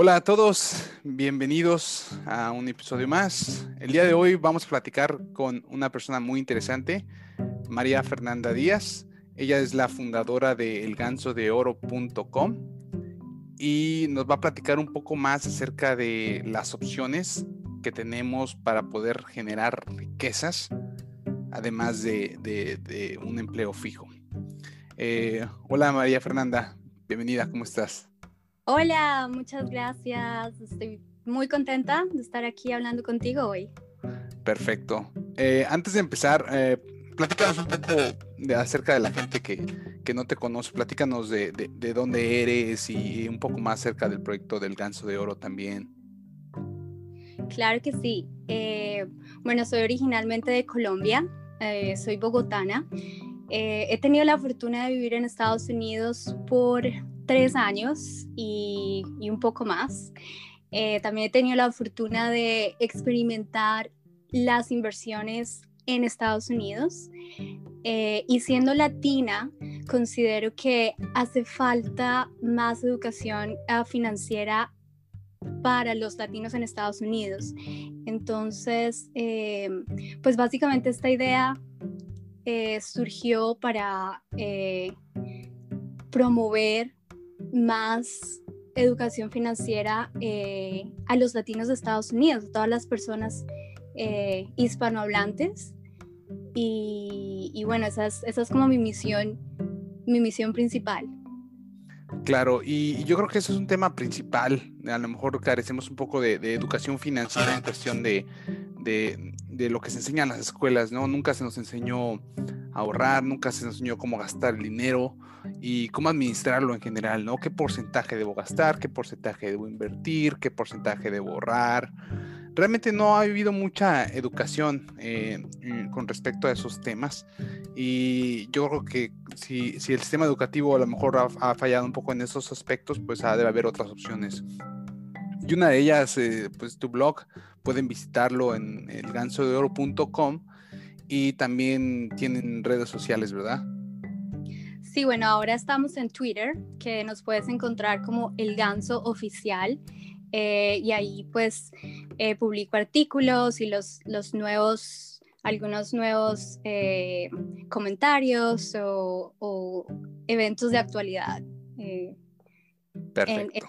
Hola a todos, bienvenidos a un episodio más. El día de hoy vamos a platicar con una persona muy interesante, María Fernanda Díaz. Ella es la fundadora de elgansodeoro.com y nos va a platicar un poco más acerca de las opciones que tenemos para poder generar riquezas, además de, un empleo fijo. Eh, hola María Fernanda, bienvenida, ¿cómo estás? Hola, muchas gracias. Estoy muy contenta de estar aquí hablando contigo hoy. Perfecto. Eh, antes de empezar, eh, platícanos un poco de, acerca de la gente que, no te conoce. Platícanos de, dónde eres y un poco más acerca del proyecto del Ganso de Oro también. Claro que sí. Eh, bueno, soy originalmente de Colombia, soy bogotana. he tenido la fortuna de vivir en Estados Unidos por tres años y, un poco más. Eh, también he tenido la fortuna de experimentar las inversiones en Estados Unidos eh, y siendo latina considero que hace falta más educación eh, financiera para los latinos en Estados Unidos. Entonces, pues básicamente esta idea surgió para promover más educación financiera eh, a los latinos de Estados Unidos, a todas las personas eh, hispanohablantes. Y, bueno, esa es, como mi misión, mi misión principal. Claro, y yo creo que eso es un tema principal. A lo mejor carecemos un poco de, educación financiera en cuestión de, de, de, lo que se enseña en las escuelas, ¿no? Nunca se nos enseñó a ahorrar, nunca se nos enseñó cómo gastar el dinero y cómo administrarlo en general, ¿no? ¿Qué porcentaje debo gastar? ¿Qué porcentaje debo invertir? ¿Qué porcentaje debo ahorrar? Realmente no ha habido mucha educación eh, con respecto a esos temas y yo creo que si, el sistema educativo a lo mejor ha, fallado un poco en esos aspectos, pues ha de haber otras opciones. Y una de ellas, eh, pues tu blog, pueden visitarlo en elgansodeoro.com y también tienen redes sociales, ¿verdad? Sí, bueno, ahora estamos en Twitter, que nos puedes encontrar como El Ganso Oficial. Eh, y ahí pues eh, publico artículos y los, los nuevos, algunos nuevos eh, comentarios o, eventos de actualidad. Perfecto.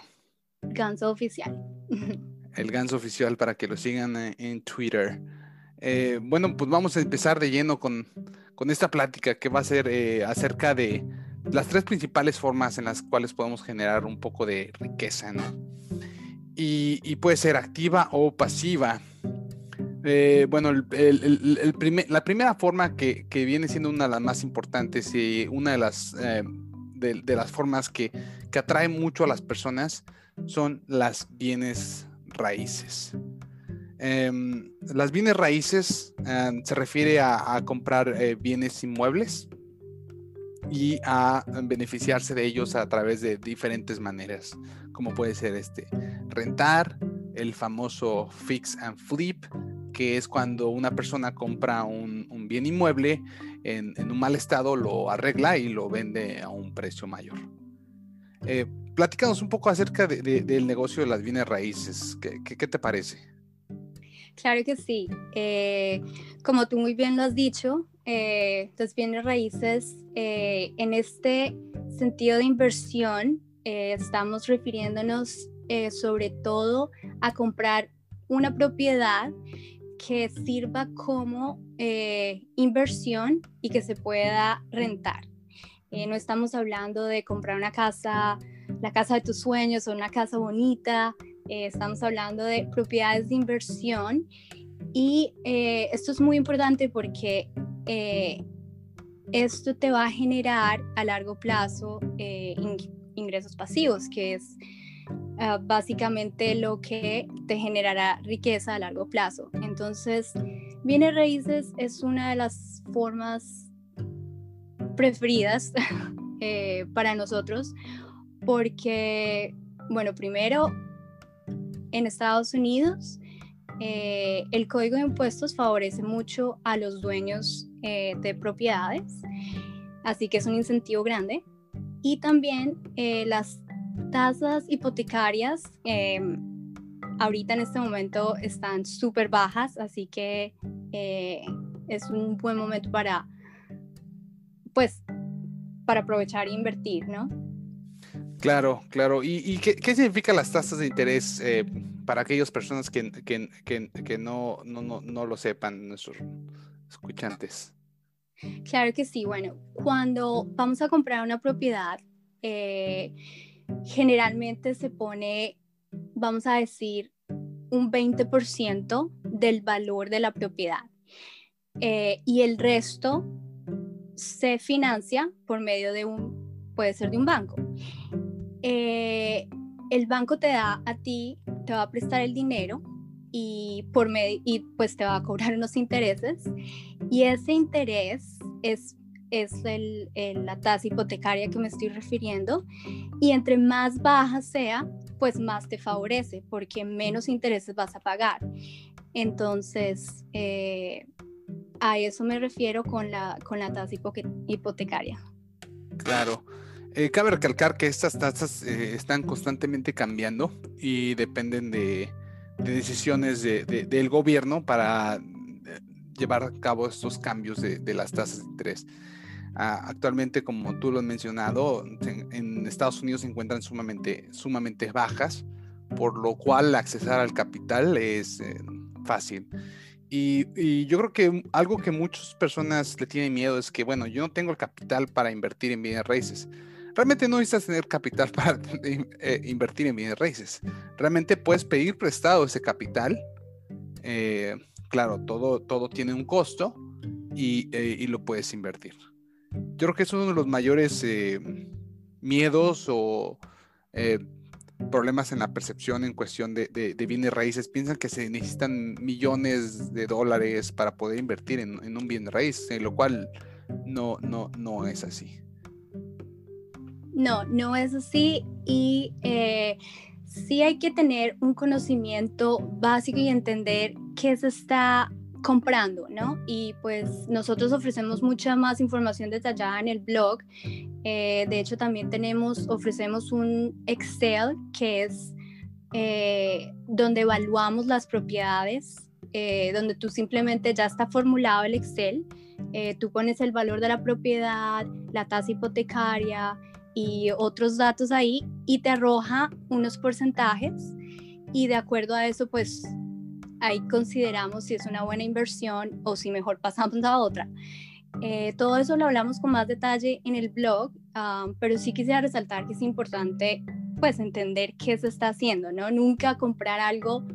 el Ganso Oficial. El Ganso Oficial para que lo sigan en Twitter. bueno, pues vamos a empezar de lleno con, con esta plática que va a ser acerca de las tres principales formas en las cuales podemos generar un poco de riqueza, ¿no? Y, puede ser activa o pasiva. Eh, bueno, la primera forma que, viene siendo una de las más importantes y una de las, eh, de, las formas que, que atrae mucho a las personas son las bienes raíces. Em, las bienes raíces em, se refiere a, comprar eh, bienes inmuebles y a beneficiarse de ellos a través de diferentes maneras, como puede ser este rentar, el famoso fix and flip, que es cuando una persona compra un, bien inmueble en, un mal estado, lo arregla y lo vende a un precio mayor. Eh, platícanos un poco acerca del negocio de las bienes raíces. qué te parece? Claro que sí. Eh, como tú muy bien lo has dicho, eh, los bienes raíces, eh, en este sentido de inversión, estamos refiriéndonos sobre todo a comprar una propiedad que sirva como inversión y que se pueda rentar. no estamos hablando de comprar una casa, la casa de tus sueños o una casa bonita, eh, estamos hablando de propiedades de inversión y eh, esto es muy importante porque eh, esto te va a generar a largo plazo ingresos pasivos, que es ah, básicamente lo que te generará riqueza a largo plazo. Entonces, bienes raíces es una de las formas preferidas para nosotros porque, bueno, primero en Estados Unidos, eh, el código de impuestos favorece mucho a los dueños eh, de propiedades, así que es un incentivo grande. Y también eh, las tasas hipotecarias em, ahorita en este momento están súper bajas, así que es un buen momento para, pues, para aprovechar e invertir, ¿no? Claro, claro. ¿Y, qué, qué, significan las tasas de interés eh, para aquellas personas que, no, no, no, no, lo sepan, nuestros escuchantes? Claro que sí. Bueno, cuando vamos a comprar una propiedad, eh, generalmente se pone, vamos a decir, un 20% del valor de la propiedad. Eh, y el resto se financia por medio de un, puede ser de un banco. Eh, el banco te da a ti, te va a prestar el dinero y, por y pues te va a cobrar unos intereses y ese interés es, es el, la tasa hipotecaria que me estoy refiriendo y entre más baja sea, pues más te favorece porque menos intereses vas a pagar. Entonces, eh, a eso me refiero con la, con la tasa hipotecaria. Claro. Eh, cabe recalcar que estas tasas eh, están constantemente cambiando y dependen de, decisiones del gobierno para eh, llevar a cabo estos cambios de, las tasas de interés. Ah, actualmente, como tú lo has mencionado, en, Estados Unidos se encuentran sumamente, sumamente bajas, por lo cual accesar al capital es fácil. Y, yo creo que algo que muchas personas le tienen miedo es que, bueno, yo no tengo el capital para invertir en bienes raíces. Realmente no necesitas tener capital para eh, invertir en bienes raíces. Realmente puedes pedir prestado ese capital. Eh, claro, todo, todo tiene un costo y, eh, y, lo puedes invertir. Yo creo que es uno de los mayores miedos o problemas en la percepción en cuestión de, bienes raíces. Piensan que se necesitan millones de dólares para poder invertir en, un bien raíz, lo cual no, no, no es así. No, no es así y eh, sí hay que tener un conocimiento básico y entender qué se está comprando, ¿no? Y pues nosotros ofrecemos mucha más información detallada en el blog. Eh, de hecho, también tenemos, ofrecemos un Excel que es eh, donde evaluamos las propiedades, eh, donde tú simplemente ya está formulado el Excel, tú pones el valor de la propiedad, la tasa hipotecaria y otros datos ahí y te arroja unos porcentajes y de acuerdo a eso, pues ahí consideramos si es una buena inversión o si mejor pasamos a otra. Eh, todo eso lo hablamos con más detalle en el blog, ah, pero sí quisiera resaltar que es importante pues entender qué se está haciendo, ¿no? Nunca comprar algo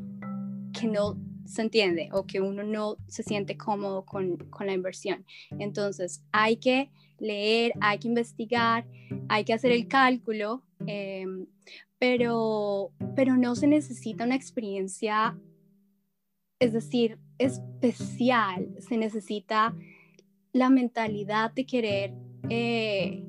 que no se entiende o que uno no se siente cómodo con, con la inversión. Entonces hay que leer, hay que investigar, hay que hacer el cálculo, em, pero, pero no se necesita una experiencia es decir, especial. Se necesita la mentalidad de querer eh,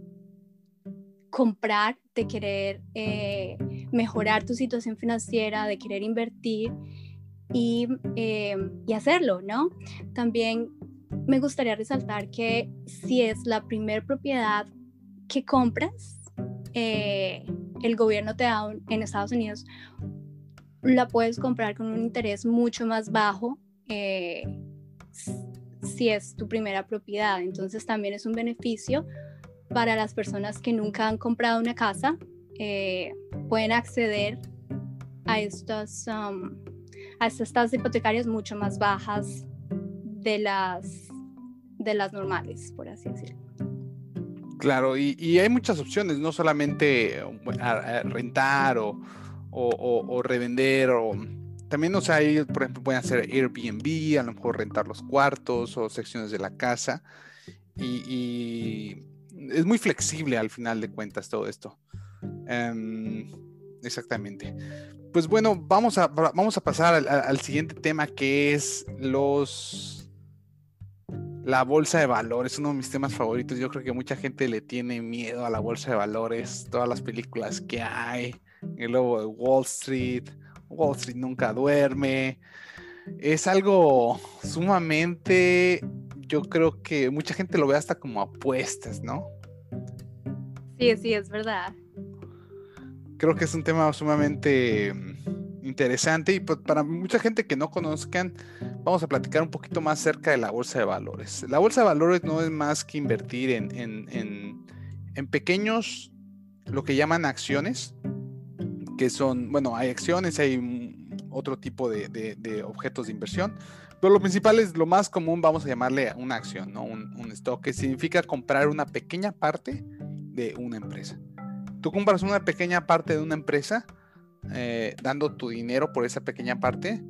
comprar, de querer eh, mejorar tu situación financiera, de querer invertir y, eh, y, hacerlo, ¿no? También me gustaría resaltar que si es la primer propiedad que compras, el gobierno te da en Estados Unidos la puedes comprar con un interés mucho más bajo eh, si es tu primera propiedad. Entonces también es un beneficio para las personas que nunca han comprado una casa. Eh, pueden acceder a estas, um, a estas tasas hipotecarias mucho más bajas de las, de las normales, por así decirlo. Claro, y, hay muchas opciones, no solamente rentar o, o, revender o también, o sea, por ejemplo, pueden hacer Airbnb, a lo mejor rentar los cuartos o secciones de la casa. Y, es muy flexible al final de cuentas todo esto. Em, exactamente. Pues bueno, vamos a, vamos a pasar al, siguiente tema que es los... La bolsa de valores, uno de mis temas favoritos. Yo creo que mucha gente le tiene miedo a la bolsa de valores, todas las películas que hay, el lobo de Wall Street, Wall Street nunca duerme. Es algo sumamente, yo creo que mucha gente lo ve hasta como apuestas, ¿no? Sí, sí, es verdad. creo que es un tema sumamente interesante y pues, para mucha gente que no conozcan, vamos a platicar un poquito más acerca de la bolsa de valores. La bolsa de valores no es más que invertir en, en pequeños, lo que llaman acciones, que son, bueno, hay acciones, hay otro tipo de, objetos de inversión, pero lo principal es lo más común, vamos a llamarle una acción, ¿no? Un, stock, que significa comprar una pequeña parte de una empresa. Tú compras una pequeña parte de una empresa, eh, dando tu dinero por esa pequeña parte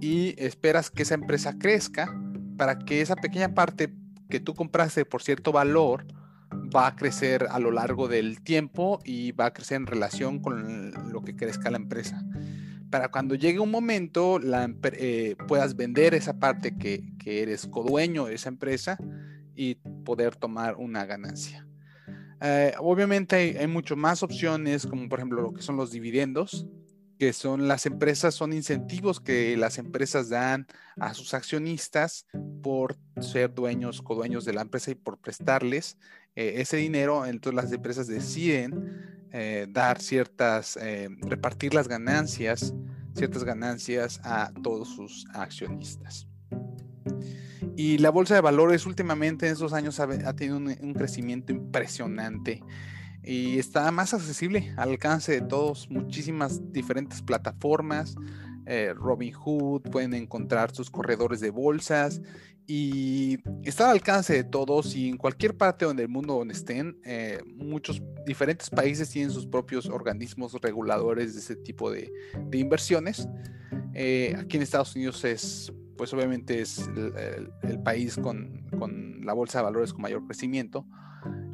y esperas que esa empresa crezca para que esa pequeña parte que tú compraste por cierto valor, va a crecer a lo largo del tiempo y va a crecer en relación con lo que crezca la empresa. Para cuando llegue un momento, la, eh, puedas vender esa parte que, eres codueño de esa empresa y poder tomar una ganancia. Eh, obviamente hay, hay mucho más opciones, como por ejemplo lo que son los dividendos, que son las empresas, son incentivos que las empresas dan a sus accionistas por ser dueños, codueños de la empresa y por prestarles eh, ese dinero. Entonces las empresas deciden eh, dar ciertas, repartir las ganancias, ciertas ganancias a todos sus accionistas. Y la bolsa de valores últimamente en esos años ha, tenido un crecimiento impresionante y está más accesible al alcance de todos, muchísimas diferentes plataformas. Eh, Robinhood, pueden encontrar sus corredores de bolsas y está al alcance de todos y en cualquier parte donde el mundo donde estén, eh, muchos diferentes países tienen sus propios organismos reguladores de ese tipo de, inversiones. Eh, aquí en Estados Unidos es, pues obviamente es el, país con, con, la bolsa de valores con mayor crecimiento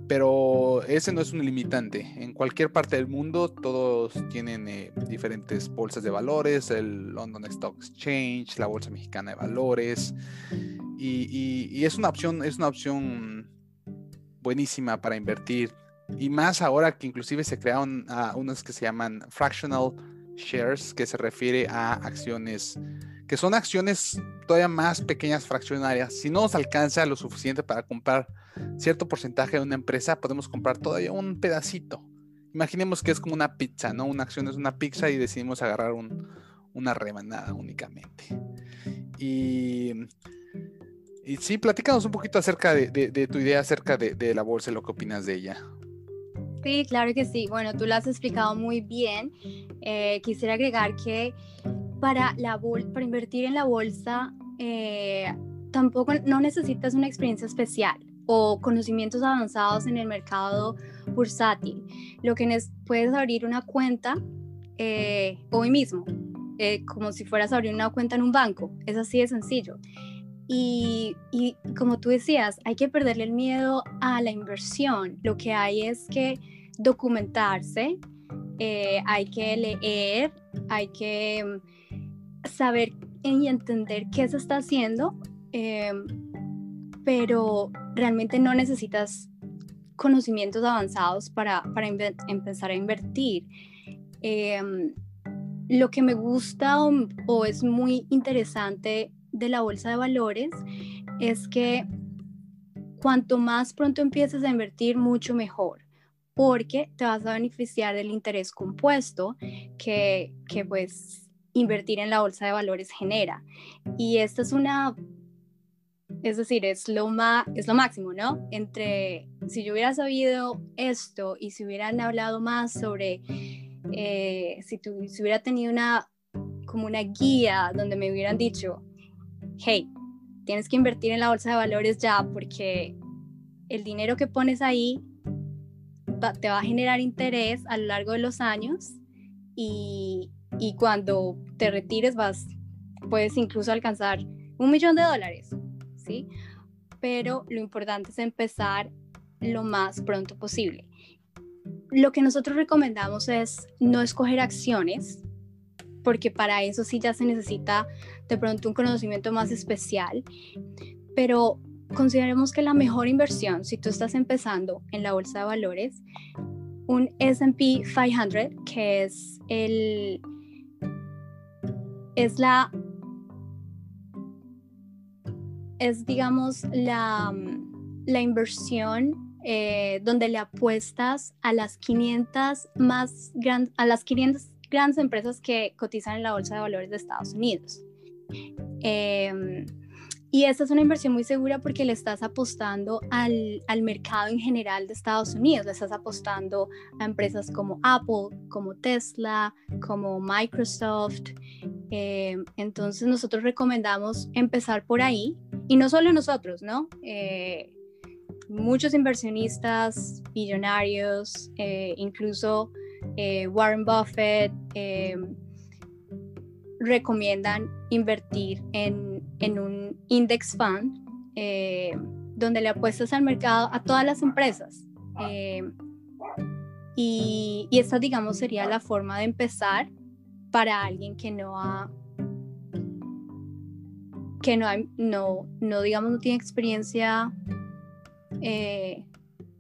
pero ese no es un limitante. En cualquier parte del mundo todos tienen eh, diferentes bolsas de valores, el London Stock Exchange, la Bolsa Mexicana de Valores, y, es una opción, es una opción buenísima para invertir. Y más ahora que inclusive se crearon uh, unos que se llaman fractional shares, que se refiere a acciones que son acciones todavía más pequeñas fraccionarias. Si no nos alcanza lo suficiente para comprar cierto porcentaje de una empresa, podemos comprar todavía un pedacito. Imaginemos que es como una pizza, ¿no? Una acción es una pizza y decidimos agarrar una remanada únicamente. Y, y sí, platícanos un poquito acerca de, tu idea acerca de, la bolsa y lo que opinas de ella. Sí, claro que sí. Bueno, tú lo has explicado muy bien. Eh, quisiera agregar que para, la para invertir en la bolsa eh, tampoco no necesitas una experiencia especial o conocimientos avanzados en el mercado bursátil. Lo que puedes abrir una cuenta eh, hoy mismo, eh, como si fueras a abrir una cuenta en un banco. Es así de sencillo. Y, y, como tú decías, hay que perderle el miedo a la inversión. Lo que hay es que documentarse, eh, hay que leer, hay que saber y entender qué se está haciendo pero realmente no necesitas conocimientos avanzados para, para empezar a invertir. Em, lo que me gusta o, es muy interesante de la bolsa de valores es que cuanto más pronto empieces a invertir, mucho mejor, porque te vas a beneficiar del interés compuesto que, que pues invertir en la bolsa de valores genera. Y esta es una es decir, es lo, es lo máximo, ¿no? Entre, si yo hubiera sabido esto y si hubieran hablado más sobre, eh, si, si hubiera tenido una, como una guía donde me hubieran dicho, hey, tienes que invertir en la bolsa de valores ya porque el dinero que pones ahí te va a generar interés a lo largo de los años y, y cuando te retires vas, puedes incluso alcanzar un millón de dólares ¿sí? Pero lo importante es empezar lo más pronto posible. Lo que nosotros recomendamos es no escoger acciones, porque para eso sí ya se necesita de pronto un conocimiento más especial, pero consideremos que la mejor inversión, si tú estás empezando en la bolsa de valores, un SP 500, que es el es la es, digamos, la, la inversión eh, donde le apuestas a las 500 más grandes, a las 500 grandes empresas que cotizan en la Bolsa de Valores de Estados Unidos. Em, y esta es una inversión muy segura porque le estás apostando al, al, mercado en general de Estados Unidos, le estás apostando a empresas como Apple, como Tesla, como Microsoft. Eh, entonces nosotros recomendamos empezar por ahí y no solo nosotros, ¿no? Eh, muchos inversionistas, millonarios, eh, incluso Warren Buffett recomiendan invertir en, en un index fund donde le apuestas al mercado a todas las empresas. Y, esta, digamos, sería la forma de empezar para alguien que no ha, que no, no, no digamos, no tiene experiencia eh,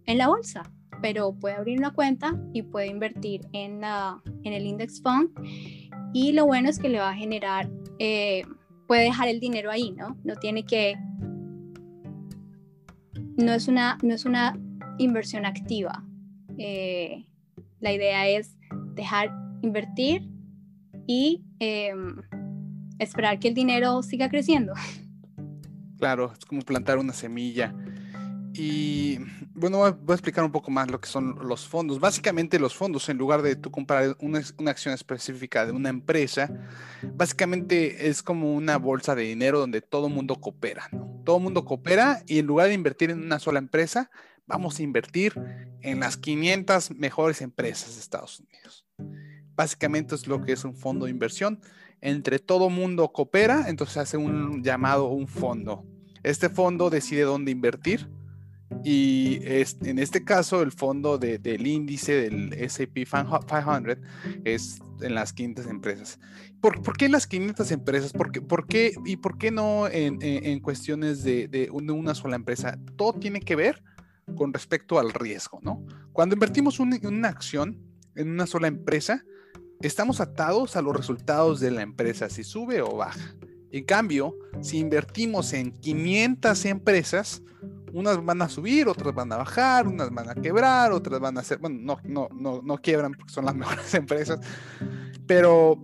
en la bolsa, pero puede abrir una cuenta y puede invertir en, la, en el index fund y lo bueno es que le va a generar, eh, puede dejar el dinero ahí, ¿no? No tiene que, no es una, no es una inversión activa. Eh, la idea es dejar invertir y em, esperar que el dinero siga creciendo. Claro, es como plantar una semilla. Y bueno, voy a explicar un poco más lo que son los fondos. Básicamente los fondos, en lugar de tú comprar una, acción específica de una empresa, básicamente es como una bolsa de dinero donde todo mundo coopera. ¿no? Todo mundo coopera y en lugar de invertir en una sola empresa, vamos a invertir en las 500 mejores empresas de Estados Unidos. Básicamente es lo que es un fondo de inversión. Entre todo mundo coopera, entonces hace un llamado un fondo. Este fondo decide dónde invertir y en este caso, el fondo del índice del SAP 500 es en las 500 empresas. ¿Por, ¿por qué en las 500 empresas? ¿Por qué, por qué, ¿Y por qué no en, cuestiones de, una sola empresa? Todo tiene que ver con respecto al riesgo, ¿no? Cuando invertimos una acción en una sola empresa, estamos atados a los resultados de la empresa, si sube o baja. En cambio, si invertimos en 500 empresas, unas van a subir, otras van a bajar, unas van a quebrar, otras van a ser, bueno, no, no, no, no quiebran porque son las mejores empresas, pero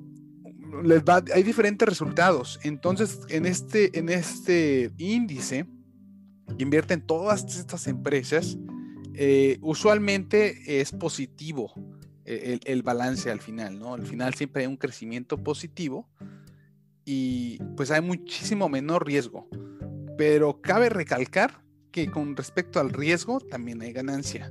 les va, hay diferentes resultados. Entonces, en este, en este índice, invierten todas estas empresas, eh, usualmente es positivo el, balance al final, ¿no? Al final siempre hay un crecimiento positivo y pues hay muchísimo menor riesgo. Pero cabe recalcar que con respecto al riesgo también hay ganancia.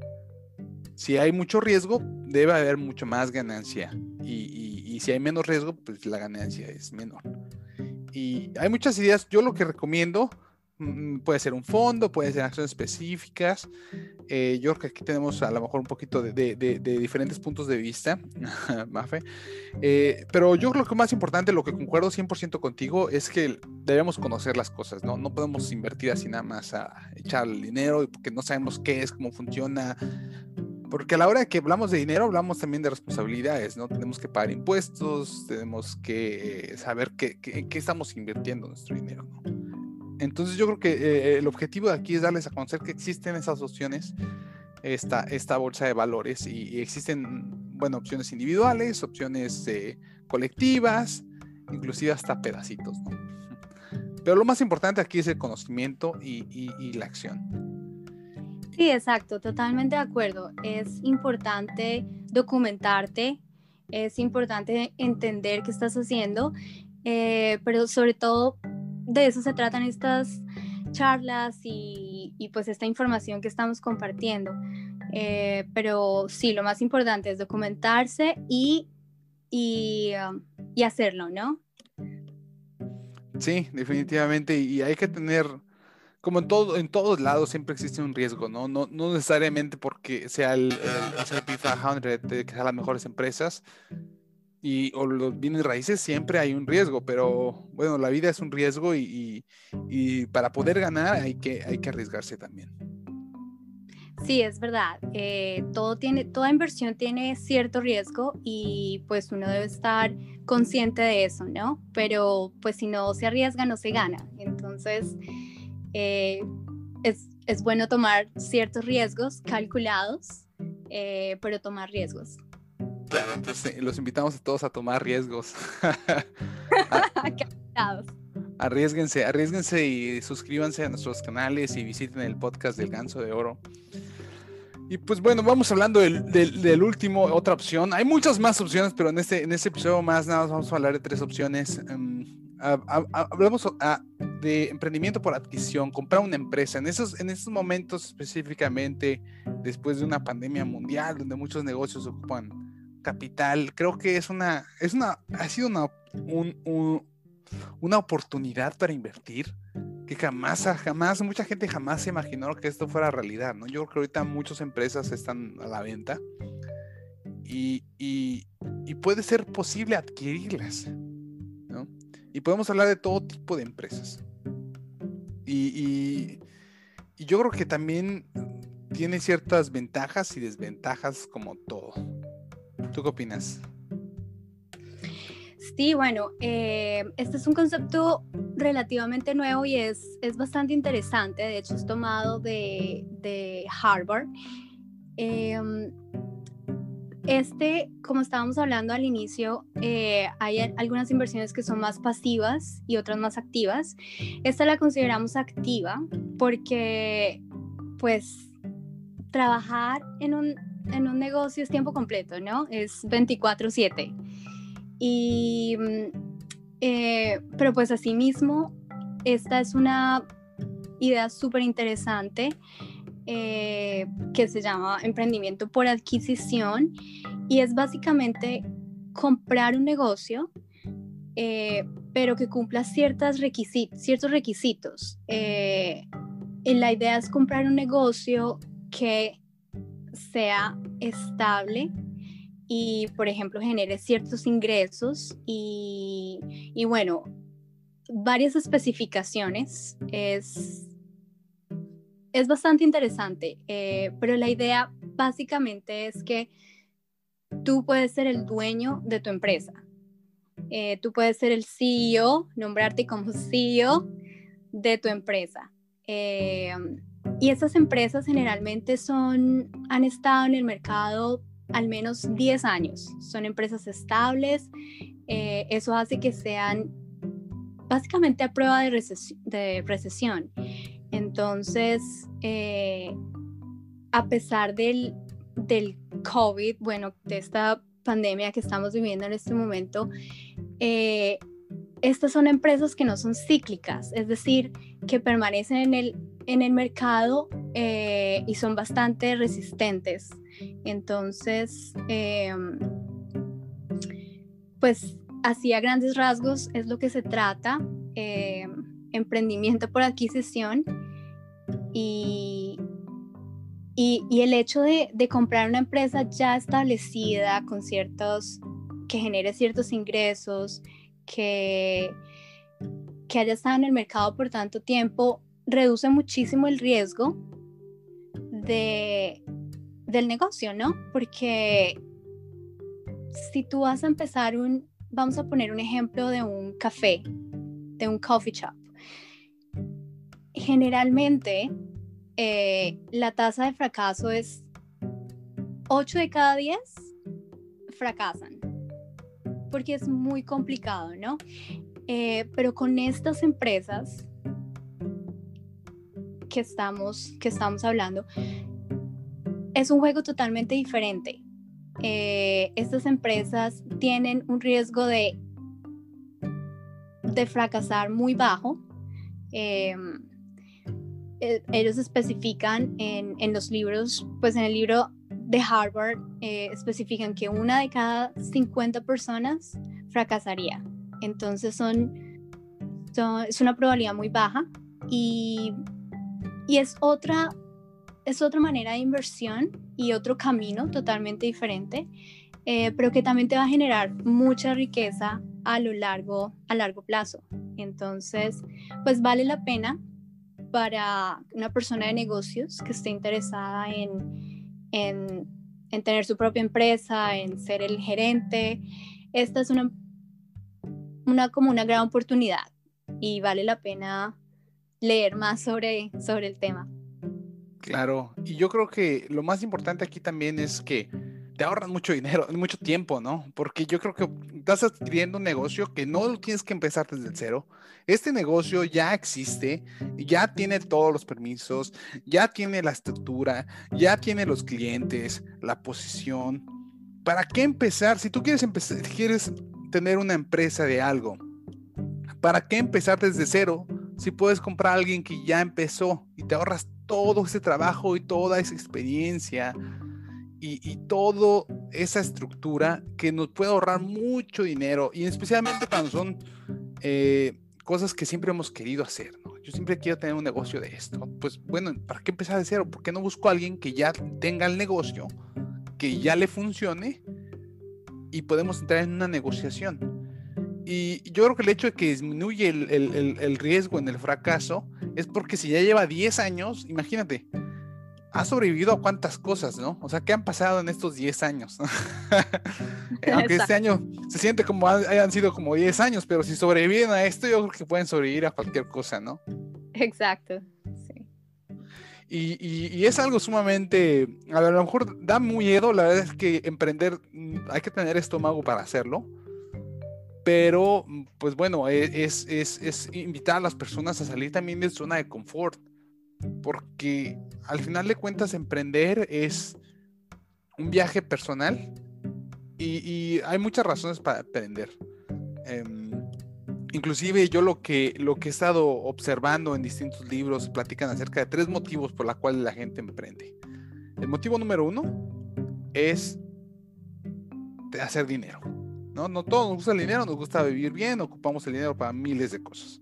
Si hay mucho riesgo, debe haber mucho más ganancia. Y, si hay menos riesgo, pues la ganancia es menor. Y hay muchas ideas. Yo lo que recomiendo puede ser un fondo, puede ser acciones específicas. Eh, yo creo que aquí tenemos a lo mejor un poquito de, diferentes puntos de vista, Mafe. Eh, pero yo creo que lo más importante, lo que concuerdo 100% contigo, es que debemos conocer las cosas, ¿no? No podemos invertir así nada más a echar el dinero porque no sabemos qué es, cómo funciona. Porque a la hora que hablamos de dinero, hablamos también de responsabilidades, ¿no? Tenemos que pagar impuestos, tenemos que saber qué, qué estamos invirtiendo nuestro dinero, ¿no? Entonces yo creo que eh, el objetivo de aquí es darles a conocer que existen esas opciones, esta, esta bolsa de valores y, existen, bueno, opciones individuales, opciones eh, colectivas, inclusive hasta pedacitos, ¿no? Pero lo más importante aquí es el conocimiento y, y la acción. Sí, exacto, totalmente de acuerdo. Es importante documentarte, es importante entender qué estás haciendo, eh, pero sobre todo de eso se tratan estas charlas y, pues esta información que estamos compartiendo. Eh, pero sí, lo más importante es documentarse y, y, um, y, hacerlo, ¿no? Sí, definitivamente. Y hay que tener, como en, todo, en todos lados, siempre existe un riesgo, ¿no? No, no necesariamente porque sea el, el S&P 500, que sea las mejores empresas, y o los bienes raíces siempre hay un riesgo, pero bueno, la vida es un riesgo y, y, para poder ganar hay que, hay que arriesgarse también. Sí, es verdad. Eh, todo tiene, toda inversión tiene cierto riesgo y pues uno debe estar consciente de eso, ¿no? Pero pues si no se arriesga, no se gana. Entonces, eh, es, es bueno tomar ciertos riesgos calculados, eh, pero tomar riesgos. Los invitamos a todos a tomar riesgos. Arriesguense, arriesguense y suscríbanse a nuestros canales y visiten el podcast del Ganso de Oro. Y pues bueno, vamos hablando del, último, otra opción. Hay muchas más opciones, pero en este, en este episodio más nada más vamos a hablar de tres opciones. Em, hablamos de emprendimiento por adquisición, comprar una empresa. En esos, en esos momentos específicamente, después de una pandemia mundial, donde muchos negocios ocupan capital, creo que es una, es una, ha sido una, un, una oportunidad para invertir que jamás, jamás, mucha gente jamás se imaginó que esto fuera realidad, ¿no? Yo creo que ahorita muchas empresas están a la venta y, y, puede ser posible adquirirlas, ¿no? Y podemos hablar de todo tipo de empresas. Y, y yo creo que también tiene ciertas ventajas y desventajas como todo. ¿Tú qué opinas? Sí, bueno, eh, este es un concepto relativamente nuevo y es, es bastante interesante. De hecho, es tomado de, de Harvard. Em, este, como estábamos hablando al inicio, eh, hay algunas inversiones que son más pasivas y otras más activas. Esta la consideramos activa porque, pues, trabajar en un, en un negocio es tiempo completo, ¿no? Es 24/7. Y, mm, eh, pero pues asimismo, esta es una idea súper interesante eh, que se llama emprendimiento por adquisición y es básicamente comprar un negocio, eh, pero que cumpla ciertas ciertos requisitos. la idea es comprar un negocio que sea estable, y, por ejemplo, genere ciertos ingresos y, bueno, varias especificaciones. Es, es bastante interesante, eh, pero la idea básicamente es que tú puedes ser el dueño de tu empresa. Eh, tú puedes ser el CEO, nombrarte como CEO de tu empresa. Eh, y esas empresas generalmente son, han estado en el mercado al menos 10 años. Son empresas estables. Eh, eso hace que sean básicamente a prueba de, recesión. Entonces, eh, a pesar del, del COVID, bueno, de esta pandemia que estamos viviendo en este momento, eh, estas son empresas que no son cíclicas, es decir, que permanecen en el, en el mercado y son bastante resistentes. Entonces, em, pues así a grandes rasgos es lo que se trata, em, emprendimiento por adquisición. Y, y, el hecho de, de, comprar una empresa ya establecida con ciertos, que genere ciertos ingresos, que, que haya estado en el mercado por tanto tiempo, reduce muchísimo el riesgo de, del negocio, ¿no? Porque si tú vas a empezar un, vamos a poner un ejemplo de un café, de un coffee shop. Generalmente eh, la tasa de fracaso es 8 de cada 10 fracasan, porque es muy complicado, ¿no? Eh, pero con estas empresas que estamos, que estamos hablando, es un juego totalmente diferente. Eh, estas empresas tienen un riesgo de, de fracasar muy bajo. Em, eh, ellos especifican en, los libros, pues en el libro de Harvard, eh, especifican que una de cada 50 personas fracasaría. Entonces son, es una probabilidad muy baja y, y es otra es otra manera de inversión y otro camino totalmente diferente, eh, pero que también te va a generar mucha riqueza a lo largo, a largo plazo. Entonces, pues vale la pena para una persona de negocios que esté interesada en, en, en tener su propia empresa, en ser el gerente. Esta es una, una, como una gran oportunidad y vale la pena leer más sobre, sobre el tema. Claro, y yo creo que lo más importante aquí también es que te ahorran mucho dinero, mucho tiempo, ¿no? Porque yo creo que estás adquiriendo un negocio que no tienes que empezar desde cero. Este negocio ya existe, ya tiene todos los permisos, ya tiene la estructura, ya tiene los clientes, la posición. ¿Para qué empezar? Si tú quieres empezar, quieres tener una empresa de algo, ¿para qué empezar desde cero si puedes comprar a alguien que ya empezó y te ahorras todo ese trabajo y toda esa experiencia y, y toda esa estructura que nos puede ahorrar mucho dinero y especialmente cuando son eh, cosas que siempre hemos querido hacer. Yo siempre quiero tener un negocio de esto. Pues bueno, ¿para qué empezar de cero? ¿Por qué no busco a alguien que ya tenga el negocio, que ya le funcione y podemos entrar en una negociación? Y yo creo que el hecho de que disminuye el, el, el riesgo en el fracaso es porque si ya lleva 10 años, imagínate, ha sobrevivido a cuántas cosas, ¿no? O sea, ¿qué han pasado en estos 10 años? Aunque este año se siente como hayan sido como 10 años, pero si sobreviven a esto, yo creo que pueden sobrevivir a cualquier cosa, ¿no? Exacto, sí. Y, y, es algo sumamente, a lo mejor da miedo, la verdad es que emprender, hay que tener estómago para hacerlo, pero pues bueno, e, es, es, es, invitar a las personas a salir también de su zona de confort, porque al final de cuentas emprender es un viaje personal y, hay muchas razones para emprender. Em, inclusive yo lo que, lo que he estado observando en distintos libros platican acerca de tres motivos por los cuales la gente emprende. El motivo número uno es hacer dinero. ¿No? No todos nos gusta el dinero, nos gusta vivir bien, ocupamos el dinero para miles de cosas.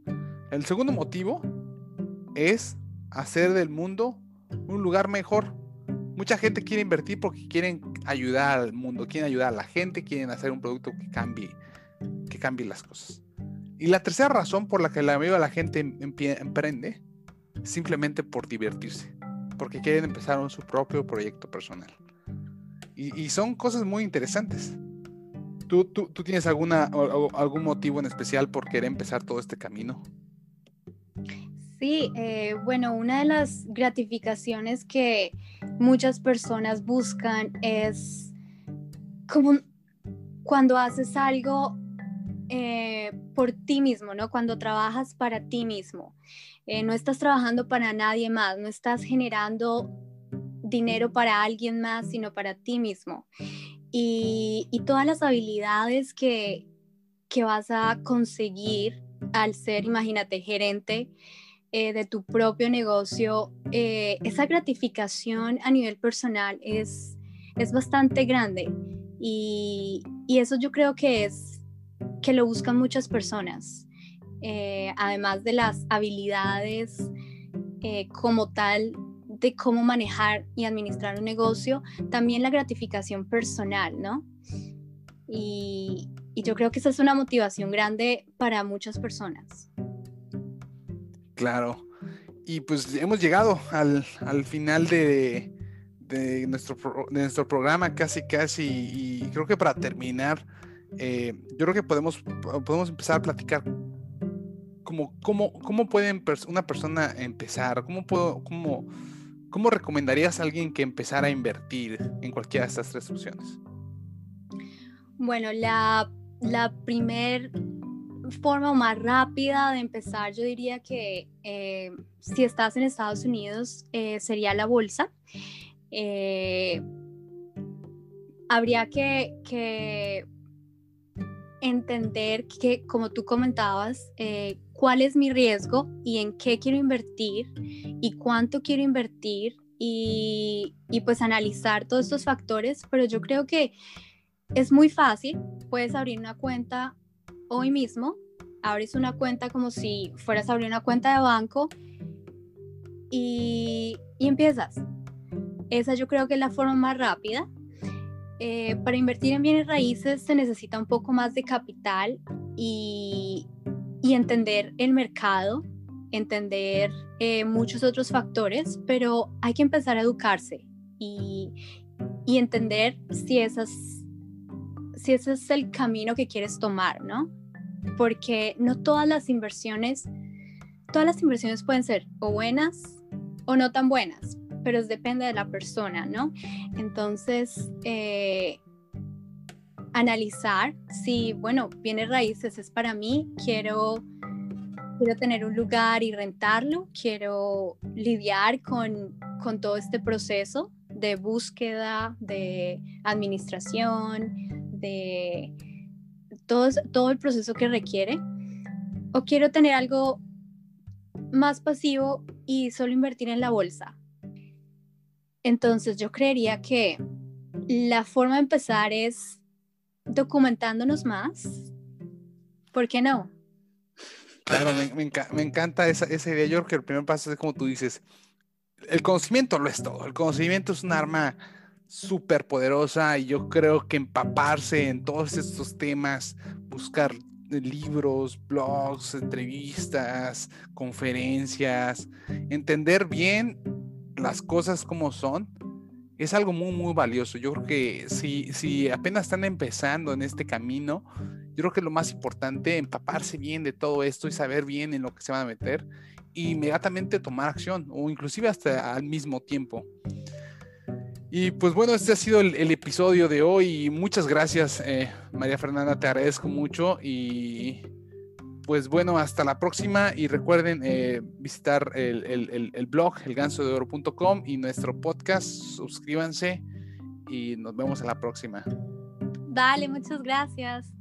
El segundo motivo es hacer del mundo un lugar mejor. Mucha gente quiere invertir porque quieren ayudar al mundo, quieren ayudar a la gente, quieren hacer un producto que cambie, que cambie las cosas. Y la tercera razón por la que la mayoría de la gente em, emprende, simplemente por divertirse, porque quieren empezar su propio proyecto personal. y son cosas muy interesantes. ¿Tú, tienes alguna, algún motivo en especial por querer empezar todo este camino? Sí, eh, bueno, una de las gratificaciones que muchas personas buscan es como cuando haces algo eh, por ti mismo, ¿no? Cuando trabajas para ti mismo. Eh, no estás trabajando para nadie más, no estás generando dinero para alguien más, sino para ti mismo y, todas las habilidades que, vas a conseguir al ser, imagínate, gerente eh, de tu propio negocio, eh, esa gratificación a nivel personal es, es bastante grande. Y, eso yo creo que es que lo buscan muchas personas, eh, además de las habilidades como tal de cómo manejar y administrar un negocio, también la gratificación personal, ¿no? Y, yo creo que esa es una motivación grande para muchas personas. Claro. Y pues hemos llegado al, final de, nuestro, nuestro programa casi casi y creo que para terminar, eh, yo creo que podemos, podemos empezar a platicar como, cómo, cómo puede una persona empezar, cómo puedo, cómo, ¿Cómo recomendarías a alguien que empezara a invertir en cualquiera de estas tres opciones? Bueno, la, la primer forma más rápida de empezar, yo diría que eh, si estás en Estados Unidos, eh, sería la bolsa. Eh, habría que, que, entender que, como tú comentabas, cuál es mi riesgo y en qué quiero invertir y cuánto quiero invertir y, pues analizar todos estos factores, pero yo creo que es muy fácil, puedes abrir una cuenta hoy mismo, abres una cuenta como si fueras a abrir una cuenta de banco y, empiezas. Esa yo creo que es la forma más rápida. Eh, para invertir en bienes raíces se necesita un poco más de capital y, y entender el mercado, entender eh, muchos otros factores, pero hay que empezar a educarse y, y entender si, esas, si ese es el camino que quieres tomar, ¿no? Porque no todas las inversiones, todas las inversiones pueden ser o buenas o no tan buenas, pero depende de la persona, ¿no? Entonces, eh, analizar si, bueno, bienes raíces es para mí, quiero, quiero tener un lugar y rentarlo, quiero lidiar con, con todo este proceso de búsqueda, de administración, de todo, todo el proceso que requiere, o quiero tener algo más pasivo y solo invertir en la bolsa. Entonces yo creería que la forma de empezar es documentándonos más. ¿Por qué no? Me, encanta esa, esa, idea. Yo creo que el primer paso es como tú dices, el conocimiento lo es todo. El conocimiento es un arma súper poderosa y yo creo que empaparse en todos estos temas, buscar libros, blogs, entrevistas, conferencias, entender bien las cosas como son, es algo muy, muy valioso. Yo creo que si, si apenas están empezando en este camino, yo creo que lo más importante, empaparse bien de todo esto y saber bien en lo que se van a meter, y inmediatamente tomar acción o inclusive hasta al mismo tiempo. Y pues bueno, este ha sido el, episodio de hoy. Muchas gracias, eh, María Fernanda, te agradezco mucho y pues bueno, hasta la próxima y recuerden eh, visitar el, el, el blog elgansodeoro.com y nuestro podcast, suscríbanse y nos vemos en la próxima. Dale, muchas gracias.